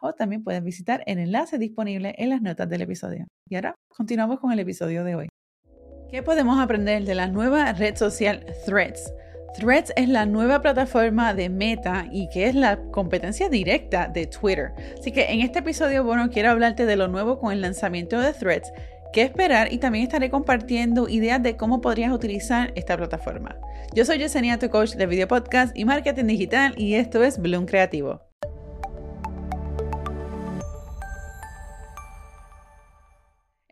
o también puedes visitar el enlace disponible en las notas del episodio. Y ahora continuamos con el episodio de hoy. ¿Qué podemos aprender de la nueva red social Threads? Threads es la nueva plataforma de Meta y que es la competencia directa de Twitter. Así que en este episodio, bueno, quiero hablarte de lo nuevo con el lanzamiento de Threads, qué esperar y también estaré compartiendo ideas de cómo podrías utilizar esta plataforma. Yo soy Yesenia, tu coach de video podcast y marketing digital y esto es Bloom Creativo.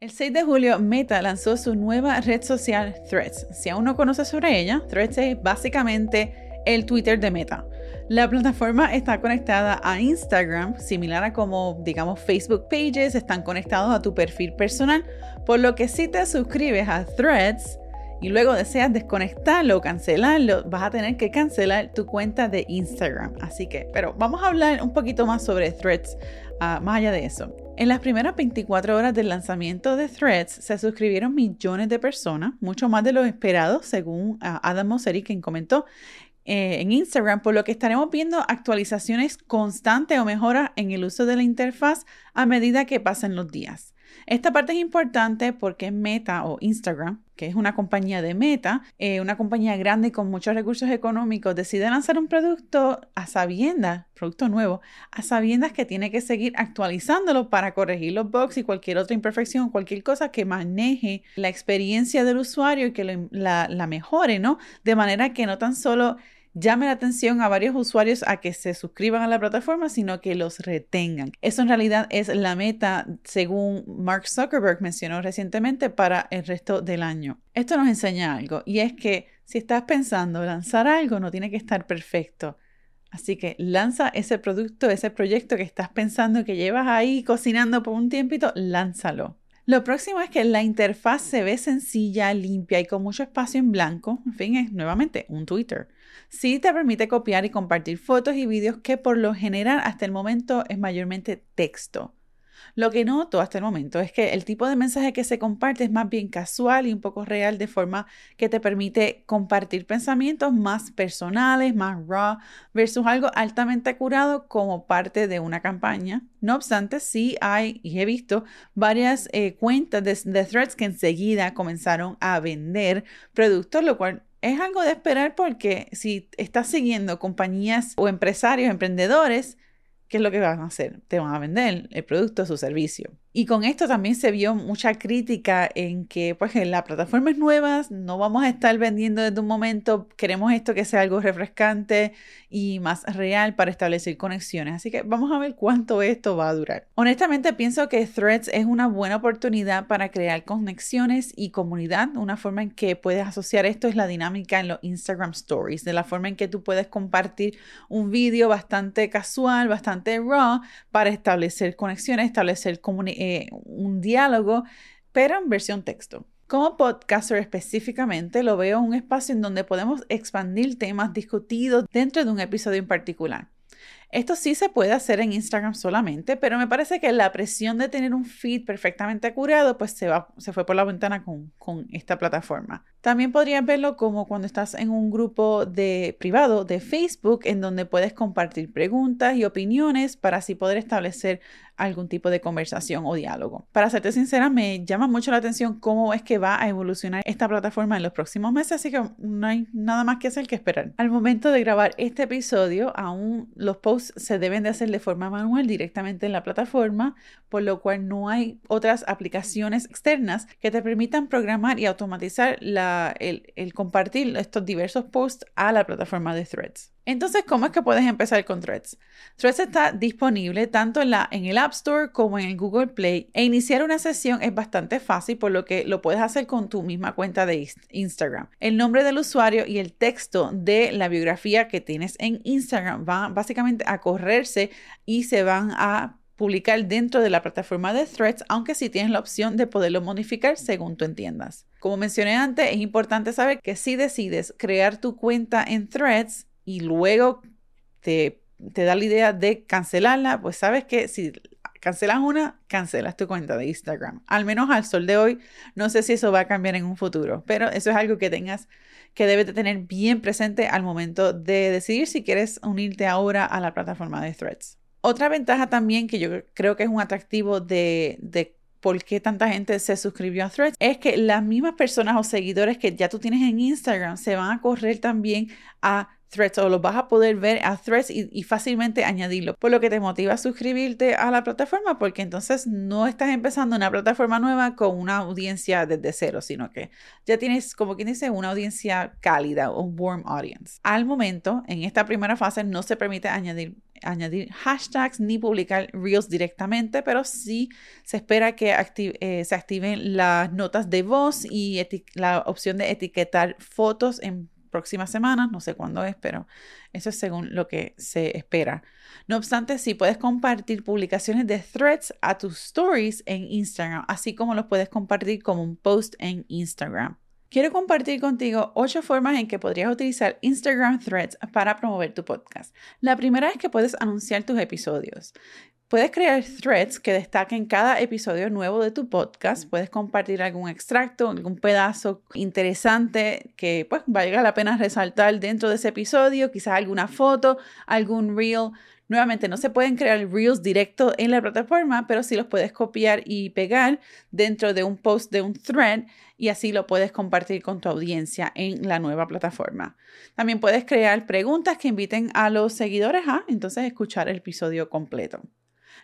El 6 de julio, Meta lanzó su nueva red social Threads. Si aún no conoces sobre ella, Threads es básicamente el Twitter de Meta. La plataforma está conectada a Instagram, similar a como, digamos, Facebook Pages, están conectados a tu perfil personal, por lo que si te suscribes a Threads y luego deseas desconectarlo o cancelarlo, vas a tener que cancelar tu cuenta de Instagram. Así que, pero vamos a hablar un poquito más sobre Threads, más allá de eso. En las primeras 24 horas del lanzamiento de Threads se suscribieron millones de personas, mucho más de lo esperado, según ah, Adam Mosseri, quien comentó eh, en Instagram, por lo que estaremos viendo actualizaciones constantes o mejoras en el uso de la interfaz a medida que pasen los días. Esta parte es importante porque Meta o Instagram, que es una compañía de Meta, eh, una compañía grande con muchos recursos económicos, decide lanzar un producto a sabiendas, producto nuevo, a sabiendas que tiene que seguir actualizándolo para corregir los bugs y cualquier otra imperfección, cualquier cosa que maneje la experiencia del usuario y que la, la mejore, ¿no? De manera que no tan solo llame la atención a varios usuarios a que se suscriban a la plataforma, sino que los retengan. Eso en realidad es la meta, según Mark Zuckerberg mencionó recientemente, para el resto del año. Esto nos enseña algo, y es que si estás pensando lanzar algo, no tiene que estar perfecto. Así que lanza ese producto, ese proyecto que estás pensando que llevas ahí cocinando por un tiempito, lánzalo. Lo próximo es que la interfaz se ve sencilla, limpia y con mucho espacio en blanco. En fin, es nuevamente un Twitter. Sí te permite copiar y compartir fotos y vídeos que por lo general hasta el momento es mayormente texto. Lo que noto hasta el momento es que el tipo de mensaje que se comparte es más bien casual y un poco real, de forma que te permite compartir pensamientos más personales, más raw, versus algo altamente curado como parte de una campaña. No obstante, sí hay, y he visto varias eh, cuentas de, de threads que enseguida comenzaron a vender productos, lo cual es algo de esperar porque si estás siguiendo compañías o empresarios, emprendedores, ¿qué es lo que van a hacer? Te van a vender el producto o su servicio. Y con esto también se vio mucha crítica en que, pues, en las plataformas nuevas no vamos a estar vendiendo desde un momento, queremos esto que sea algo refrescante y más real para establecer conexiones. Así que vamos a ver cuánto esto va a durar. Honestamente, pienso que Threads es una buena oportunidad para crear conexiones y comunidad. Una forma en que puedes asociar esto es la dinámica en los Instagram Stories, de la forma en que tú puedes compartir un vídeo bastante casual, bastante raw, para establecer conexiones, establecer eh, un diálogo, pero en versión texto. Como podcaster específicamente, lo veo un espacio en donde podemos expandir temas discutidos dentro de un episodio en particular. Esto sí se puede hacer en Instagram solamente, pero me parece que la presión de tener un feed perfectamente curado, pues se, va, se fue por la ventana con, con esta plataforma. También podrías verlo como cuando estás en un grupo de privado de Facebook en donde puedes compartir preguntas y opiniones para así poder establecer algún tipo de conversación o diálogo. Para serte sincera, me llama mucho la atención cómo es que va a evolucionar esta plataforma en los próximos meses, así que no hay nada más que hacer que esperar. Al momento de grabar este episodio, aún los posts se deben de hacer de forma manual directamente en la plataforma, por lo cual no hay otras aplicaciones externas que te permitan programar y automatizar el, el compartir estos diversos posts a la plataforma de Threads. Entonces, ¿cómo es que puedes empezar con Threads? Threads está disponible tanto en, la, en el App Store como en el Google Play e iniciar una sesión es bastante fácil por lo que lo puedes hacer con tu misma cuenta de Instagram. El nombre del usuario y el texto de la biografía que tienes en Instagram van básicamente a correrse y se van a publicar dentro de la plataforma de Threads, aunque sí tienes la opción de poderlo modificar según tú entiendas. Como mencioné antes, es importante saber que si decides crear tu cuenta en Threads y luego te, te da la idea de cancelarla, pues sabes que si cancelas una, cancelas tu cuenta de Instagram. Al menos al sol de hoy, no sé si eso va a cambiar en un futuro, pero eso es algo que tengas que debes de tener bien presente al momento de decidir si quieres unirte ahora a la plataforma de Threads. Otra ventaja también que yo creo que es un atractivo de, de por qué tanta gente se suscribió a Threads es que las mismas personas o seguidores que ya tú tienes en Instagram se van a correr también a Threads o los vas a poder ver a Threads y, fácilmente añadirlo. Por lo que te motiva a suscribirte a la plataforma porque entonces no estás empezando una plataforma nueva con una audiencia desde cero, sino que ya tienes, como quien dice, una audiencia cálida, un warm audience. Al momento, en esta primera fase no se permite añadir añadir hashtags ni publicar reels directamente, pero sí se espera que eh, se activen las notas de voz y la opción de etiquetar fotos en próximas semanas, no sé cuándo es, pero eso es según lo que se espera. No obstante, sí puedes compartir publicaciones de threads a tus stories en Instagram, así como los puedes compartir como un post en Instagram. Quiero compartir contigo ocho formas en que podrías utilizar Instagram Threads para promover tu podcast. La primera es que puedes anunciar tus episodios. Puedes crear threads que destaquen cada episodio nuevo de tu podcast. Puedes compartir algún extracto, algún pedazo interesante que pues valga la pena resaltar dentro de ese episodio, quizás alguna foto, algún reel. Nuevamente, no se pueden crear reels directo en la plataforma, pero sí los puedes copiar y pegar dentro de un post de un thread y así lo puedes compartir con tu audiencia en la nueva plataforma. También puedes crear preguntas que inviten a los seguidores a entonces escuchar el episodio completo.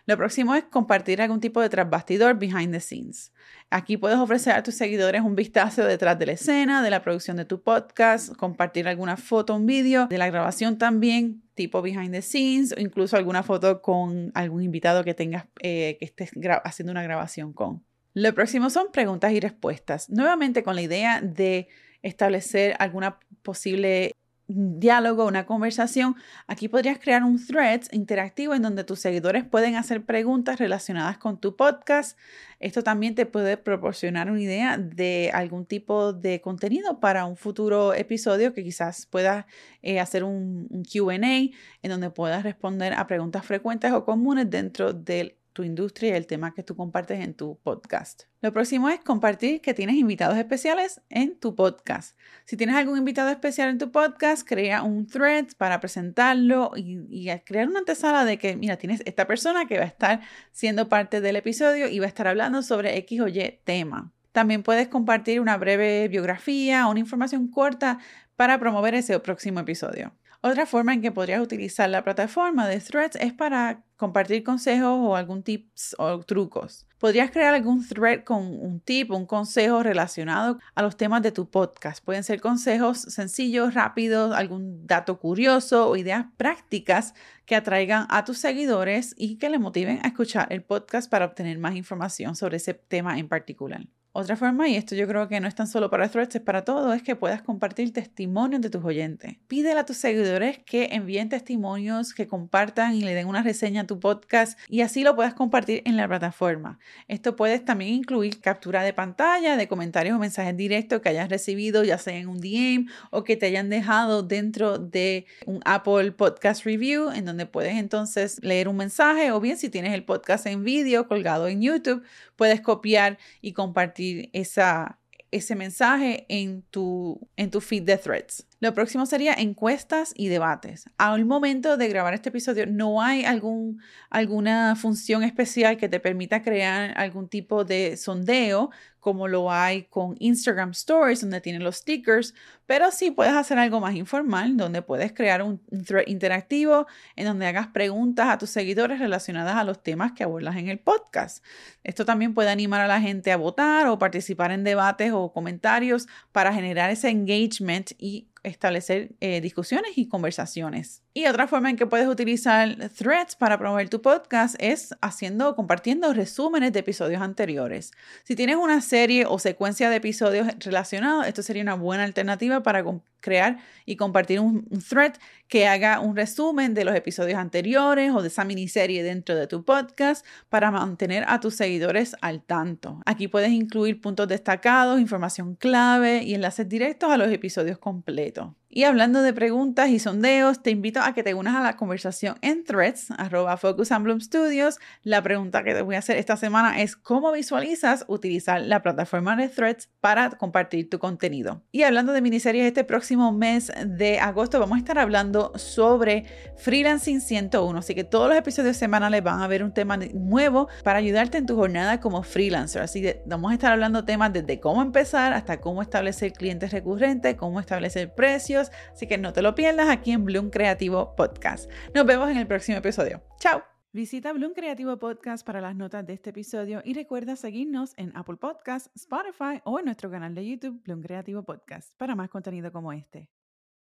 Lo próximo es compartir algún tipo de trasbastidor behind the scenes. Aquí puedes ofrecer a tus seguidores un vistazo detrás de la escena, de la producción de tu podcast, compartir alguna foto, un vídeo, de la grabación también, tipo behind the scenes, o incluso alguna foto con algún invitado que tengas, eh, que estés haciendo una grabación con. Lo próximo son preguntas y respuestas. Nuevamente con la idea de establecer alguna posible diálogo, una conversación, aquí podrías crear un thread interactivo en donde tus seguidores pueden hacer preguntas relacionadas con tu podcast. Esto también te puede proporcionar una idea de algún tipo de contenido para un futuro episodio que quizás puedas eh, hacer un, un QA en donde puedas responder a preguntas frecuentes o comunes dentro del tu industria y el tema que tú compartes en tu podcast. Lo próximo es compartir que tienes invitados especiales en tu podcast. Si tienes algún invitado especial en tu podcast, crea un thread para presentarlo y, crear una antesala de que, mira, tienes esta persona que va a estar siendo parte del episodio y va a estar hablando sobre X o Y tema. También puedes compartir una breve biografía o una información corta para promover ese próximo episodio. Otra forma en que podrías utilizar la plataforma de Threads es para compartir consejos o algún tips o trucos. Podrías crear algún thread con un tip o un consejo relacionado a los temas de tu podcast. Pueden ser consejos sencillos, rápidos, algún dato curioso o ideas prácticas que atraigan a tus seguidores y que les motiven a escuchar el podcast para obtener más información sobre ese tema en particular. Otra forma, y esto yo creo que no es tan solo para Threads, es para todo, es que puedas compartir testimonios de tus oyentes. Pídele a tus seguidores que envíen testimonios, que compartan y le den una reseña a tu podcast y así lo puedas compartir en la plataforma. Esto puedes también incluir captura de pantalla, de comentarios o mensajes directos que hayas recibido, ya sea en un DM o que te hayan dejado dentro de un Apple Podcast Review, en donde puedes entonces leer un mensaje o bien si tienes el podcast en vídeo colgado en YouTube, puedes copiar y compartir esa, ese mensaje en tu, en tu feed de threads. Lo próximo sería encuestas y debates. Al momento de grabar este episodio no hay algún, alguna función especial que te permita crear algún tipo de sondeo como lo hay con Instagram Stories donde tienen los stickers, pero sí puedes hacer algo más informal donde puedes crear un thread interactivo en donde hagas preguntas a tus seguidores relacionadas a los temas que abordas en el podcast. Esto también puede animar a la gente a votar o participar en debates o comentarios para generar ese engagement y establecer eh, discusiones y conversaciones. Y otra forma en que puedes utilizar threads para promover tu podcast es haciendo, compartiendo resúmenes de episodios anteriores. Si tienes una serie o secuencia de episodios relacionados, esto sería una buena alternativa para crear y compartir un, thread que haga un resumen de los episodios anteriores o de esa miniserie dentro de tu podcast para mantener a tus seguidores al tanto. Aquí puedes incluir puntos destacados, información clave y enlaces directos a los episodios completos. Y hablando de preguntas y sondeos, te invito a que te unas a la conversación en threads, arroba Studios. La pregunta que te voy a hacer esta semana es cómo visualizas utilizar la plataforma de threads para compartir tu contenido. Y hablando de miniseries, este próximo mes de agosto vamos a estar hablando sobre Freelancing 101. Así que todos los episodios semanales van a ver un tema nuevo para ayudarte en tu jornada como freelancer. Así que vamos a estar hablando temas desde cómo empezar hasta cómo establecer clientes recurrentes, cómo establecer precios así que no te lo pierdas aquí en Bloom Creativo Podcast. Nos vemos en el próximo episodio. ¡Chao! Visita Bloom Creativo Podcast para las notas de este episodio y recuerda seguirnos en Apple Podcasts, Spotify o en nuestro canal de YouTube Bloom Creativo Podcast para más contenido como este.